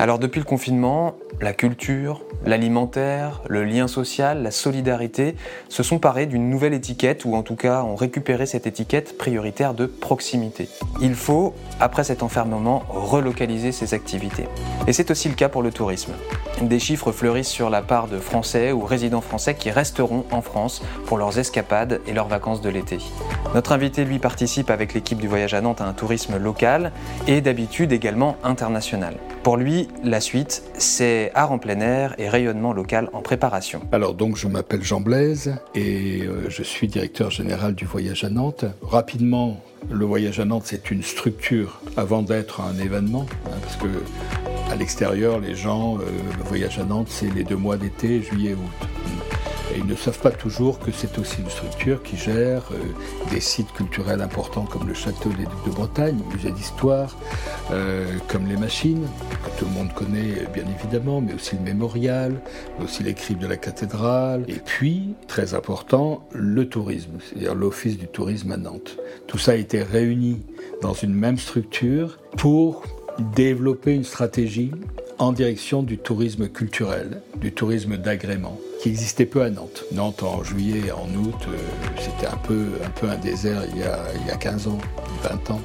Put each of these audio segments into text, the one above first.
Alors depuis le confinement, la culture, l'alimentaire, le lien social, la solidarité se sont parés d'une nouvelle étiquette ou en tout cas ont récupéré cette étiquette prioritaire de proximité. Il faut, après cet enfermement, relocaliser ces activités. Et c'est aussi le cas pour le tourisme. Des chiffres fleurissent sur la part de Français ou résidents français qui resteront en France pour leurs escapades et leurs vacances de l'été. Notre invité, lui, participe avec l'équipe du voyage à Nantes à un tourisme local et d'habitude également international. Pour lui, la suite, c'est art en plein air et rayonnement local en préparation. Alors donc je m'appelle Jean Blaise et euh, je suis directeur général du voyage à Nantes. Rapidement, le voyage à Nantes, c'est une structure avant d'être un événement, hein, parce que à l'extérieur, les gens, euh, le voyage à Nantes, c'est les deux mois d'été, juillet, août. Ils ne savent pas toujours que c'est aussi une structure qui gère euh, des sites culturels importants comme le château des Ducs de Bretagne, le musée d'histoire, euh, comme les machines, que tout le monde connaît bien évidemment, mais aussi le mémorial, mais aussi les de la cathédrale, et puis, très important, le tourisme, c'est-à-dire l'office du tourisme à Nantes. Tout ça a été réuni dans une même structure pour développer une stratégie en direction du tourisme culturel, du tourisme d'agrément, qui existait peu à Nantes. Nantes en juillet et en août, euh, c'était un peu, un désert il y, a, il y a 15 ans, 20 ans.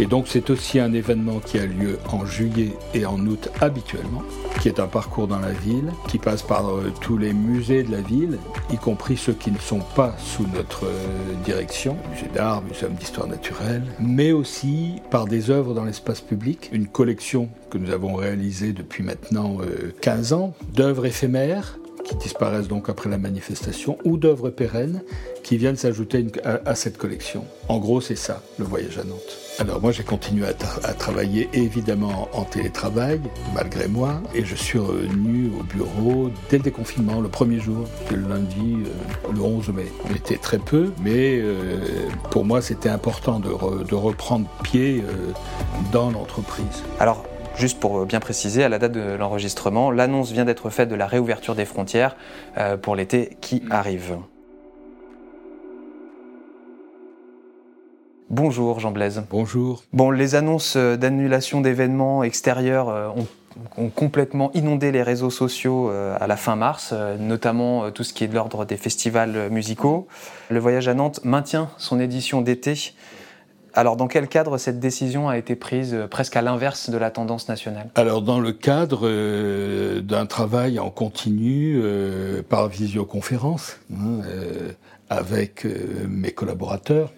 Et donc c'est aussi un événement qui a lieu en juillet et en août habituellement, qui est un parcours dans la ville, qui passe par euh, tous les musées de la ville, y compris ceux qui ne sont pas sous notre euh, direction, musée d'art, muséum d'histoire naturelle, mais aussi par des œuvres dans l'espace public, une collection que nous avons réalisée depuis maintenant 15 ans d'œuvres éphémères qui disparaissent donc après la manifestation, ou d'œuvres pérennes qui viennent s'ajouter à, cette collection. En gros, c'est ça, le voyage à Nantes. Alors moi, j'ai continué à, travailler évidemment en télétravail, malgré moi, et je suis revenu au bureau dès le déconfinement, le premier jour, le lundi, euh, le 11 mai. On était très peu, mais euh, pour moi, c'était important de, reprendre pied euh, dans l'entreprise. Alors, Juste pour bien préciser, à la date de l'enregistrement, l'annonce vient d'être faite de la réouverture des frontières euh, pour l'été qui arrive. Bonjour Jean Blaise. Bonjour. Bon, les annonces d'annulation d'événements extérieurs euh, ont, complètement inondé les réseaux sociaux euh, à la fin mars, notamment tout ce qui est de l'ordre des festivals musicaux. Le voyage à Nantes maintient son édition d'été alors, dans quel cadre cette décision a été prise euh, presque à l'inverse de la tendance nationale? Alors, dans le cadre euh, d'un travail en continu euh, par visioconférence hein, avec mes collaborateurs.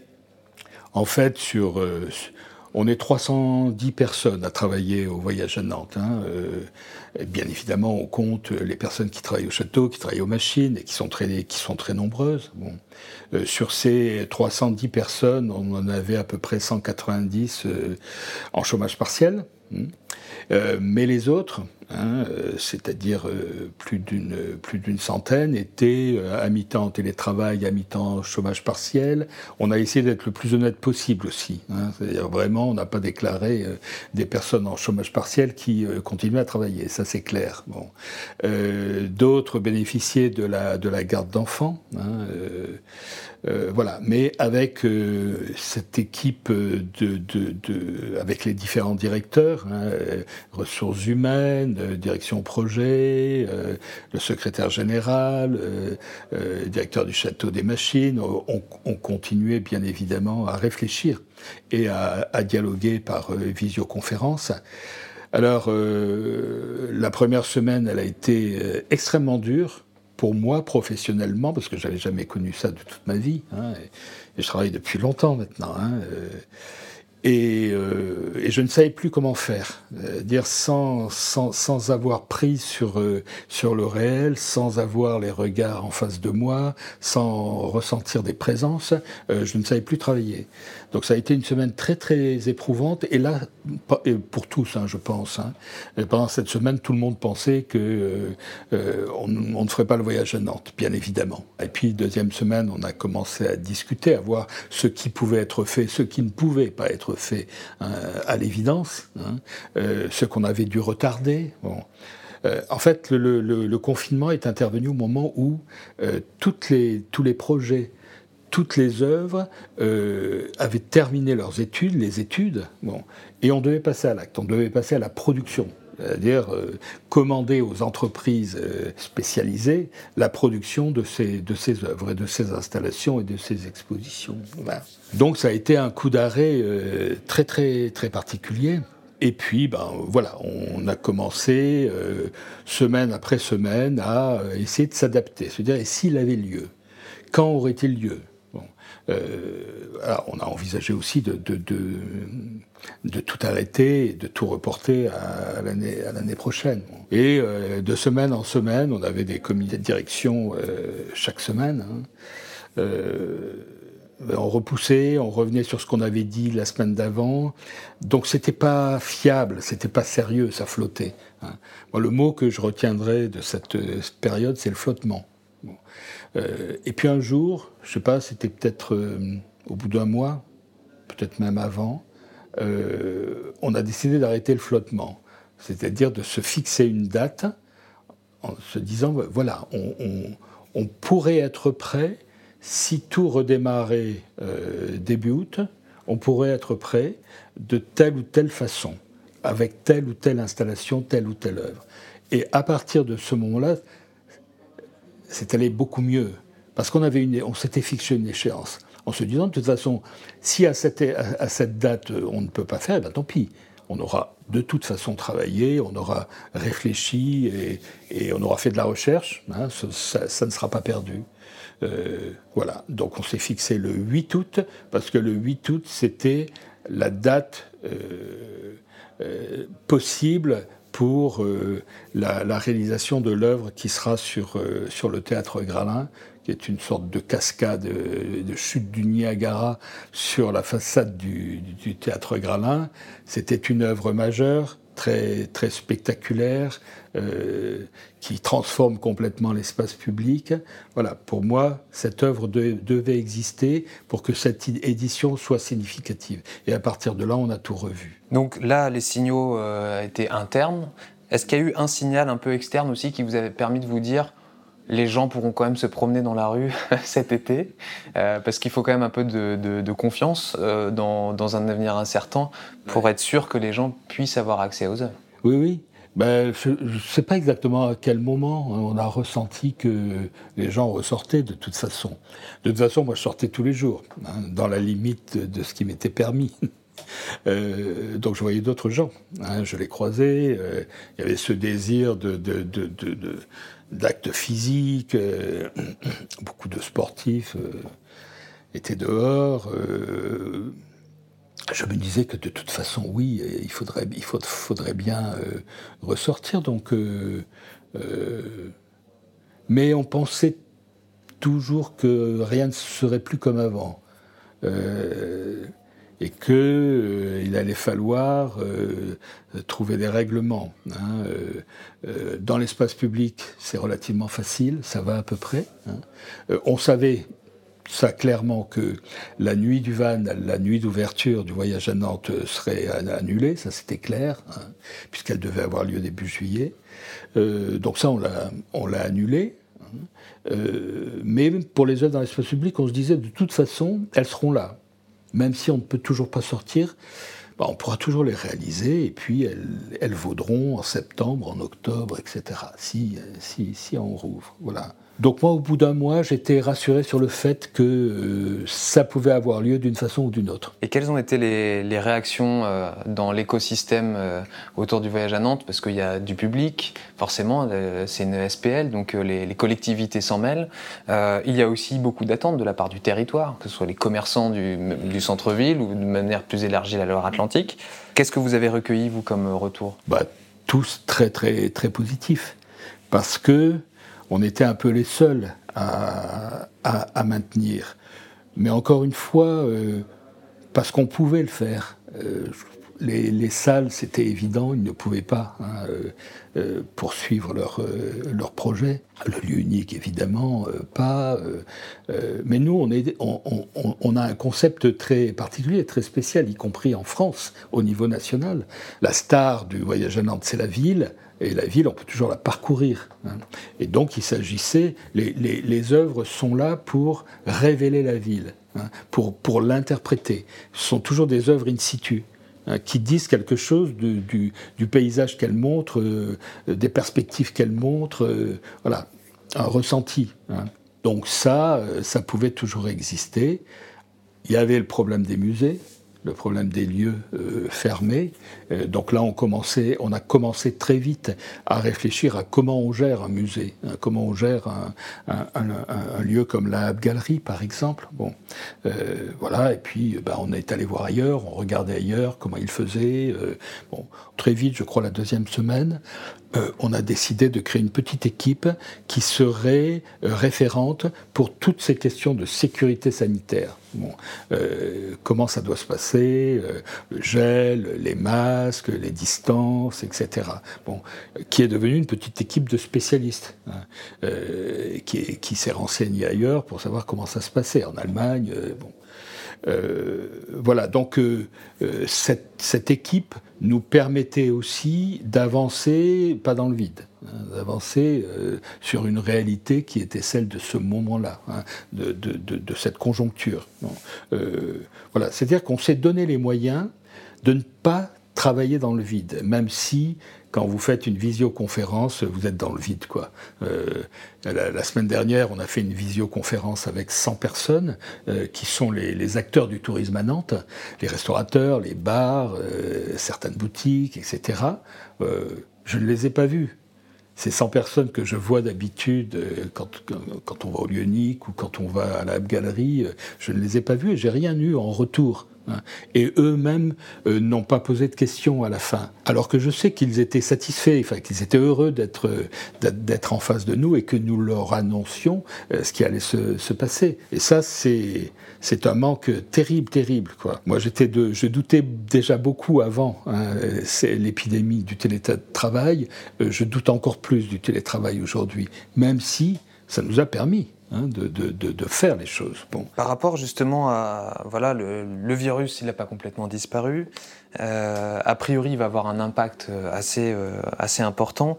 En fait, sur, on est 310 personnes à travailler au voyage à Nantes. Hein, bien évidemment, on compte les personnes qui travaillent au château, qui travaillent aux machines et qui sont très, qui sont très nombreuses. Euh, sur ces 310 personnes, on en avait à peu près 190 euh, en chômage partiel. Hmm. Euh, mais les autres, hein, c'est-à-dire plus d'une centaine, étaient à mi-temps en télétravail, à mi-temps chômage partiel. On a essayé d'être le plus honnête possible aussi. Hein. c'est-à-dire vraiment, on n'a pas déclaré des personnes en chômage partiel qui continuaient à travailler. Ça, c'est clair. Bon. D'autres bénéficiaient de la de la garde d'enfants. Hein, euh, voilà, mais avec euh, cette équipe de, de, avec les différents directeurs, hein, ressources humaines, euh, direction projet, le secrétaire général, directeur du château des machines, on, on, continuait bien évidemment à réfléchir et à dialoguer par visioconférence. Alors, la première semaine, elle a été extrêmement dure pour moi professionnellement, parce que j'avais jamais connu ça de toute ma vie, hein, et, je travaille depuis longtemps maintenant, hein, euh, et, euh, et, je ne savais plus comment faire, euh, dire sans, sans, sans, avoir pris sur, sur le réel, sans avoir les regards en face de moi, sans ressentir des présences, je ne savais plus travailler. Donc ça a été une semaine très très éprouvante. Et là, pour tous, hein, je pense. Hein. pendant cette semaine, tout le monde pensait que euh, euh, on, ne ferait pas le voyage à Nantes, bien évidemment. Et puis deuxième semaine, on a commencé à discuter, à voir ce qui pouvait être fait, ce qui ne pouvait pas être fait hein, à l'évidence, hein, euh, ce qu'on avait dû retarder. Bon. en fait, le, confinement est intervenu au moment où toutes les, tous les projets toutes les œuvres euh, avaient terminé leurs études, les études, bon, et on devait passer à l'acte, on devait passer à la production. c'est-à-dire commander aux entreprises spécialisées la production de ces, œuvres et de ces installations et de ces expositions. Donc ça a été un coup d'arrêt très très particulier. Et puis, ben, voilà, on a commencé euh, semaine après semaine à euh, essayer de s'adapter, se dire, et s'il avait lieu Quand aurait-il lieu? Euh, on a envisagé aussi de, tout arrêter de tout reporter à, l'année prochaine. Et de semaine en semaine, on avait des comités de direction chaque semaine. Hein. Euh, on repoussait, on revenait sur ce qu'on avait dit la semaine d'avant. Donc c'était pas fiable, c'était pas sérieux, ça flottait. Hein. le mot que je retiendrai de cette, euh, période, c'est le flottement. Euh, et puis un jour, je sais pas, c'était peut-être au bout d'un mois, peut-être même avant, on a décidé d'arrêter le flottement, c'est-à-dire de se fixer une date en se disant voilà, on pourrait être prêt si tout redémarrait euh, début août, on pourrait être prêt de telle ou telle façon, avec telle ou telle installation, telle ou telle œuvre. Et à partir de ce moment-là, c'est allé beaucoup mieux, parce qu'on avait une, on s'était fixé une échéance, en se disant de toute façon, si à cette, à cette date on ne peut pas faire, ben tant pis, on aura de toute façon travaillé, on aura réfléchi et, on aura fait de la recherche, hein, ça, ne sera pas perdu. Euh, voilà, donc on s'est fixé le 8 août, parce que le 8 août, c'était la date euh, euh, possible pour la, réalisation de l'œuvre qui sera sur, sur le théâtre Gralin, qui est une sorte de cascade de chute du Niagara sur la façade du, du théâtre Gralin. C'était une œuvre majeure, très, très spectaculaire, euh, qui transforme complètement l'espace public. Voilà, pour moi, cette œuvre devait exister pour que cette édition soit significative. Et à partir de là, on a tout revu. Donc là, les signaux euh, étaient internes. Est-ce qu'il y a eu un signal un peu externe aussi qui vous avait permis de vous dire les gens pourront quand même se promener dans la rue cet été, euh, parce qu'il faut quand même un peu de, confiance dans, dans, un avenir incertain pour être sûr que les gens puissent avoir accès aux œuvres? Oui, oui ben, Je ne sais pas exactement à quel moment on a ressenti que les gens ressortaient de toute façon. De toute façon, moi je sortais tous les jours, hein, dans la limite de ce qui m'était permis. Euh, donc je voyais d'autres gens, hein, je les croisais, euh, il y avait ce désir d'actes physiques, euh, beaucoup de sportifs étaient dehors je me disais que de toute façon, oui, il faudrait, il faudrait bien euh, ressortir. Euh, euh, mais on pensait toujours que rien ne serait plus comme avant. et qu'il allait falloir trouver des règlements. Hein. dans l'espace public, c'est relativement facile, ça va à peu près. Hein. on savait ça clairement que la nuit du van, la nuit d'ouverture du voyage à Nantes serait annulée, ça c'était clair, hein, puisqu'elle devait avoir lieu début juillet. Euh, donc ça, on l'a annulé. Hein. Euh, mais pour les œuvres dans l'espace public, on se disait de toute façon, elles seront là. Même si on ne peut toujours pas sortir, bah, on pourra toujours les réaliser et puis elles, elles, vaudront en septembre, en octobre, etc. Si, si, si on rouvre. Voilà. Donc moi, au bout d'un mois, j'étais rassuré sur le fait que euh, ça pouvait avoir lieu d'une façon ou d'une autre. Et quelles ont été les, réactions euh, dans l'écosystème euh, autour du voyage à Nantes? Parce qu'il y a du public, forcément, c'est une SPL, donc les, collectivités s'en mêlent. il y a aussi beaucoup d'attentes de la part du territoire, que ce soit les commerçants du, du centre-ville ou de manière plus élargie la Loire-Atlantique. Qu'est-ce que vous avez recueilli, vous, comme retour? Bah, Tous très, très, très positifs. Parce que on était un peu les seuls à, maintenir. Mais encore une fois, euh, parce qu'on pouvait le faire. Euh, les, salles, c'était évident, ils ne pouvaient pas hein, euh, poursuivre leur, leur projet. Le lieu unique, évidemment, pas. mais nous, on, a un concept très particulier, très spécial, y compris en France, au niveau national. La star du voyage à Nantes, c'est la ville. Et la ville, on peut toujours la parcourir. Hein. Et donc, il s'agissait, les, les, œuvres sont là pour révéler la ville, hein, pour, pour l'interpréter. Ce sont toujours des œuvres in situ. Hein, qui disent quelque chose du, paysage qu'elle montre, euh, des perspectives qu'elle montre, euh, voilà, un ressenti. Hein. Donc ça, euh, ça pouvait toujours exister. Il y avait le problème des musées, le problème des lieux euh, fermés. Euh, donc là, on, a commencé très vite à réfléchir à comment on gère un musée, hein, comment on gère un, lieu comme la Galerie, par exemple. Euh, voilà. Et puis, bah, on est allé voir ailleurs, on regardait ailleurs comment ils faisaient. bon, très vite, je crois la deuxième semaine, euh, on a décidé de créer une petite équipe qui serait euh, référente pour toutes ces questions de sécurité sanitaire. Euh, comment ça doit se passer, le gel, les masques, les distances, etc. Bon, qui est devenue une petite équipe de spécialistes hein, qui, qui s'est renseignée ailleurs pour savoir comment ça se passait en Allemagne. bon. Euh, voilà, donc euh, euh, cette, équipe nous permettait aussi d'avancer, pas dans le vide, hein, d'avancer sur une réalité qui était celle de ce moment-là, hein, de, cette conjoncture. voilà, c'est-à-dire qu'on s'est donné les moyens de ne pas travailler dans le vide, même si quand vous faites une visioconférence, vous êtes dans le vide. Euh, la, semaine dernière, on a fait une visioconférence avec 100 personnes euh, qui sont les, acteurs du tourisme à Nantes, les restaurateurs, les bars, euh, certaines boutiques, etc. je ne les ai pas vus. Ces 100 personnes que je vois d'habitude quand, on va au Lyonique ou quand on va à la galerie, je ne les ai pas vus et j'ai rien eu en retour. Et eux-mêmes euh, n'ont pas posé de questions à la fin. Alors que je sais qu'ils étaient satisfaits, enfin, qu'ils étaient heureux d'être, d'être en face de nous et que nous leur annoncions euh, ce qui allait se, se passer. Et ça, c'est, c'est un manque terrible, terrible. Quoi. Moi, j'étais je doutais déjà beaucoup avant hein, l'épidémie du télétravail. Euh, je doute encore plus du télétravail aujourd'hui, même si ça nous a permis Hein, de, faire les choses. Par rapport justement à voilà le, le virus, il n'a pas complètement disparu. Euh, a priori, il va avoir un impact euh, assez euh, assez important.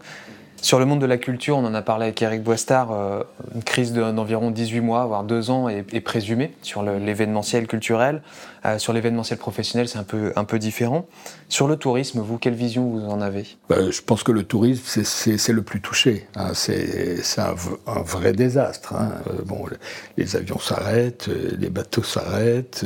Sur le monde de la culture, on en a parlé avec Eric Boistard, euh, une crise d'environ 18 mois, voire 2 ans est, présumée sur l'événementiel culturel. Euh, sur l'événementiel professionnel, c'est un peu, un peu différent. Sur le tourisme, vous, quelle vision vous en avez? Ben, Je pense que le tourisme, c'est le plus touché. Hein. C'est un, un, vrai désastre. Hein. Euh, bon, les avions s'arrêtent, les bateaux s'arrêtent,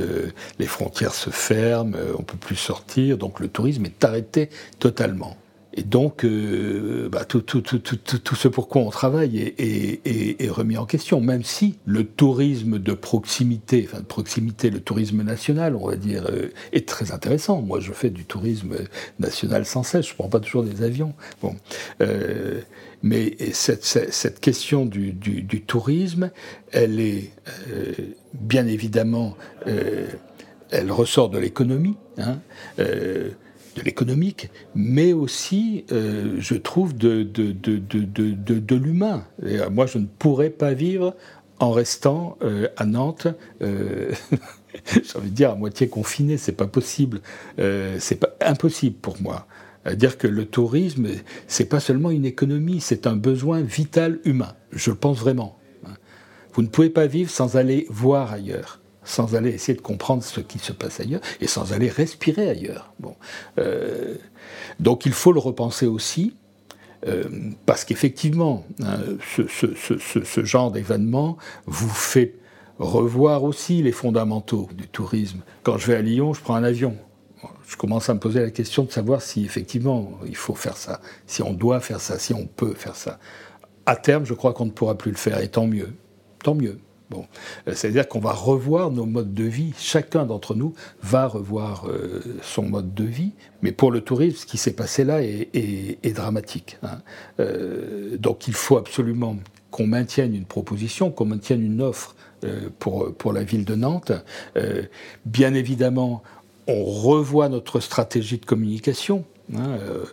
les frontières se ferment, on peut plus sortir, donc le tourisme est arrêté totalement. Et donc, euh, bah, tout, ce pour quoi on travaille est, remis en question, même si le tourisme de proximité, enfin de proximité, le tourisme national, on va dire, euh, est très intéressant. Moi, je fais du tourisme national sans cesse, je ne prends pas toujours des avions. Bon. Euh, mais cette, question du, tourisme, elle est bien évidemment, elle ressort de l'économie. Hein, de l'économique, mais aussi, euh, je trouve, de, de, de, de l'humain. Euh, moi, je ne pourrais pas vivre en restant euh, à Nantes. j'ai envie de dire à moitié confiné, c'est pas possible. c'est pas impossible pour moi. À dire que le tourisme, c'est pas seulement une économie, c'est un besoin vital humain. Je le pense vraiment. Vous ne pouvez pas vivre sans aller voir ailleurs sans aller essayer de comprendre ce qui se passe ailleurs et sans aller respirer ailleurs. Bon. Euh, donc il faut le repenser aussi, euh, parce qu'effectivement, hein, ce, genre d'événement vous fait revoir aussi les fondamentaux du tourisme. Quand je vais à Lyon, je prends un avion. Je commence à me poser la question de savoir si effectivement il faut faire ça, si on doit faire ça, si on peut faire ça. À terme, je crois qu'on ne pourra plus le faire, et tant mieux. Tant mieux. Euh, c'est-à-dire qu'on va revoir nos modes de vie. Chacun d'entre nous va revoir euh, son mode de vie. Mais pour le tourisme, ce qui s'est passé là est, dramatique. Hein. Euh, donc, il faut absolument qu'on maintienne une proposition, qu'on maintienne une offre pour, pour la ville de Nantes. bien évidemment, on revoit notre stratégie de communication. Hein, euh,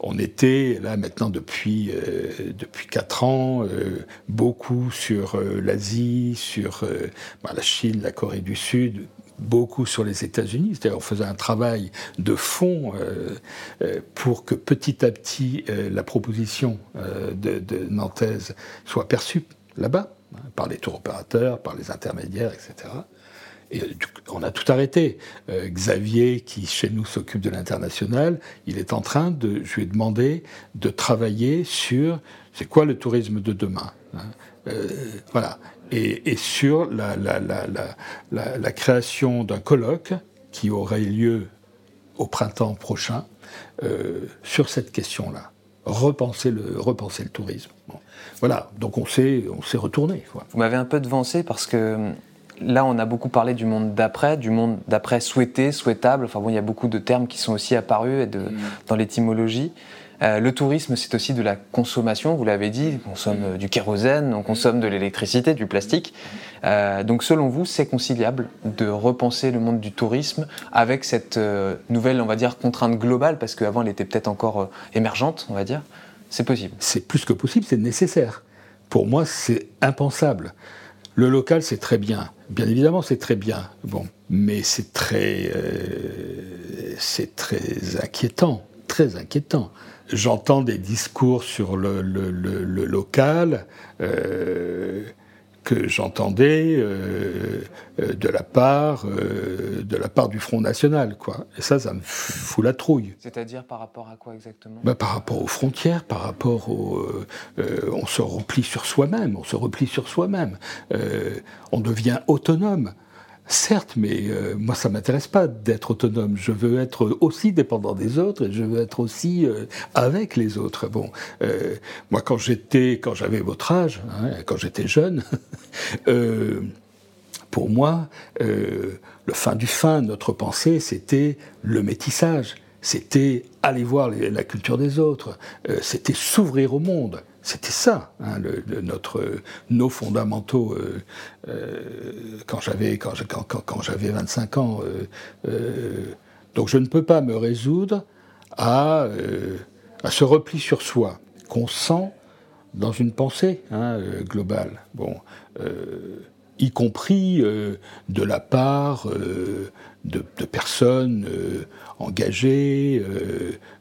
on était là maintenant depuis euh, quatre ans euh, beaucoup sur l'Asie, sur bah, la Chine, la Corée du Sud, beaucoup sur les États-Unis. C'est-à-dire on faisait un travail de fond pour que petit à petit la proposition de, de Nantaise soit perçue là-bas hein, par les tours opérateurs, par les intermédiaires, etc. Et on a tout arrêté. Xavier, qui chez nous s'occupe de l'international, il est en train de, je lui ai demandé de travailler sur c'est quoi le tourisme de demain. Hein. voilà. Et, sur la, création d'un colloque qui aurait lieu au printemps prochain euh, sur cette question-là. Repenser le, le tourisme. Voilà, donc on s'est, retourné. Vous m'avez un peu devancé parce que là, on a beaucoup parlé du monde d'après, du monde d'après souhaité, souhaitable. Enfin bon, il y a beaucoup de termes qui sont aussi apparus de, mm. dans l'étymologie. Euh, le tourisme, c'est aussi de la consommation, vous l'avez dit, on consomme euh, du kérosène, on consomme de l'électricité, du plastique. Euh, donc selon vous, c'est conciliable de repenser le monde du tourisme avec cette nouvelle, on va dire, contrainte globale, parce qu'avant elle était peut-être encore émergente, on va dire? C'est possible. C'est plus que possible, c'est nécessaire. Pour moi, c'est impensable. Le local, c'est très bien. Bien évidemment, c'est très bien. Bon, mais c'est très, très inquiétant, très inquiétant j'entends des discours sur le, local euh, que j'entendais euh, euh, de la part de la part du Front National, quoi. Et ça, ça me fout la trouille. C'est-à-dire par rapport à quoi exactement? Bah, Par rapport aux frontières, par rapport au, on se replie sur soi-même, on se replie sur soi-même, on devient autonome. Certes, mais euh, moi, ça m'intéresse pas d'être autonome. Je veux être aussi dépendant des autres et je veux être aussi euh, avec les autres. Bon, euh, moi, quand j'étais, quand j'avais votre âge, hein, quand j'étais jeune, pour moi, le fin du fin, notre pensée, c'était le métissage. C'était aller voir la culture des autres. c'était s'ouvrir au monde. C'était ça, hein, notre, nos fondamentaux. Euh, euh, quand j'avais quand, quand, quand j'avais 25 ans, euh, donc je ne peux pas me résoudre à, à ce repli sur soi qu'on sent dans une pensée hein, globale. Bon, y compris de la part de, personnes engagées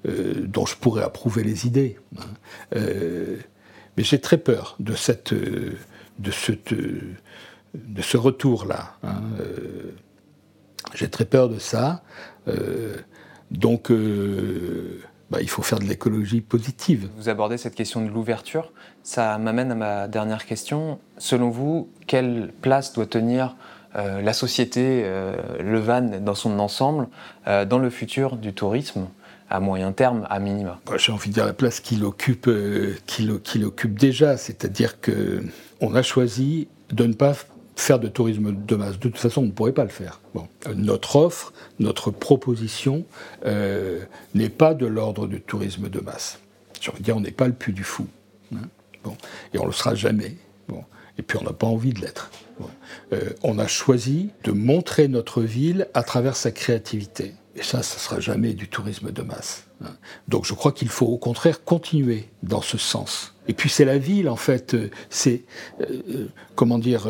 dont je pourrais approuver les idées. Hein. Mais j'ai très peur de, cette, de, ce, de ce retour-là. Hein, euh, j'ai très peur de ça. Euh, donc, euh, bah, il faut faire de l'écologie positive. Vous abordez cette question de l'ouverture. Ça m'amène à ma dernière question. Selon vous, quelle place doit tenir la société, le van dans son ensemble, dans le futur du tourisme? À moyen terme, à minima. J'ai envie de dire la place qu'il occupe, euh, qu'il occupe déjà, c'est-à-dire que on a choisi de ne pas faire de tourisme de masse. De toute façon, on ne pourrait pas le faire. Bon. Notre offre, notre proposition euh, n'est pas de l'ordre du tourisme de masse. J'ai envie de dire, on n'est pas le plus du fou. Hein. bon. Et on le sera jamais. Bon. Et puis on n'a pas envie de l'être. Euh, on a choisi de montrer notre ville à travers sa créativité. Et ça, ça ne sera jamais du tourisme de masse. Hein. Donc je crois qu'il faut au contraire continuer dans ce sens. Et puis c'est la ville, en fait, euh, c'est, euh, euh, comment dire,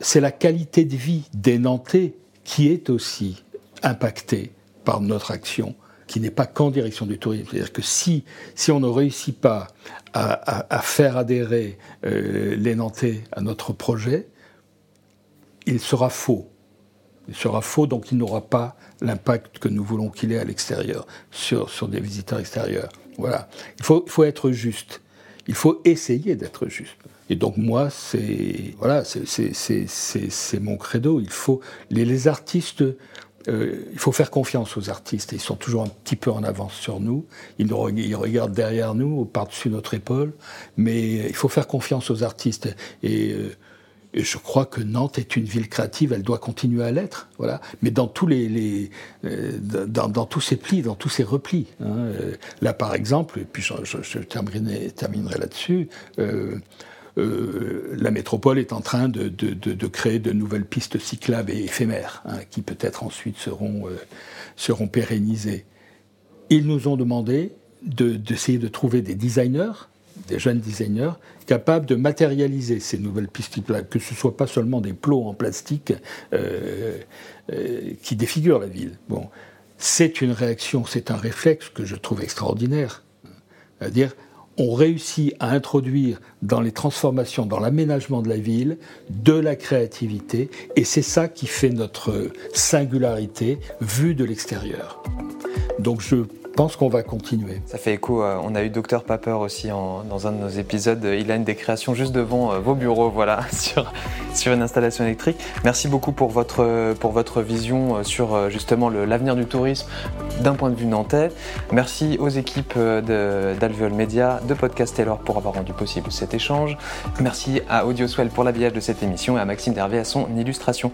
c'est la qualité de vie des Nantais qui est aussi impactée par notre action, qui n'est pas qu'en direction du tourisme. C'est-à-dire que si, on ne réussit pas à, à faire adhérer les Nantais à notre projet, il sera faux. Il sera faux, donc il n'aura pas l'impact que nous voulons qu'il ait à l'extérieur, sur, sur des visiteurs extérieurs. Voilà. Il faut, faut être juste. Il faut essayer d'être juste. Et donc moi, c'est voilà, c'est mon credo. Il faut les, les artistes. Euh, il faut faire confiance aux artistes. Ils sont toujours un petit peu en avance sur nous. Ils, nous, ils regardent derrière nous, par-dessus notre épaule. Mais il faut faire confiance aux artistes. Et euh, et je crois que Nantes est une ville créative, elle doit continuer à l'être, voilà. Mais dans tous les, euh, dans, tous ces plis, dans tous ces replis. Hein, euh, là, par exemple, et puis je, terminerai, là-dessus. Euh, la métropole est en train de, de, créer de nouvelles pistes cyclables et éphémères, hein, qui peut-être ensuite seront, seront pérennisées. Ils nous ont demandé d'essayer de, trouver des designers des jeunes designers capables de matérialiser ces nouvelles pistes que ce ne soit pas seulement des plots en plastique euh, euh, qui défigurent la ville. Bon, c'est une réaction, c'est un réflexe que je trouve extraordinaire. C'est-à-dire, on réussit à introduire dans les transformations, dans l'aménagement de la ville, de la créativité, et c'est ça qui fait notre singularité vue de l'extérieur. Donc je pense qu'on va continuer. Ça fait écho, euh, on a eu Dr Paper aussi dans un de nos épisodes. Il a une des créations juste devant euh, vos bureaux, voilà, sur, sur une installation électrique. Merci beaucoup pour votre, pour votre vision euh, sur justement l'avenir du tourisme d'un point de vue nantais. Merci aux équipes d'Alveol Media, de Podcast Taylor pour avoir rendu possible cet échange. Merci à Audioswell pour l'habillage de cette émission et à Maxime Dervé à son illustration.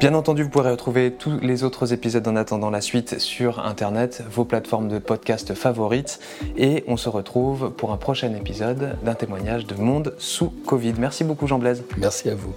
Bien entendu, vous pourrez retrouver tous les autres épisodes en attendant la suite sur Internet, vos plateformes de podcast favorites. Et on se retrouve pour un prochain épisode d'un témoignage de Monde sous Covid. Merci beaucoup Jean Blaise. Merci à vous.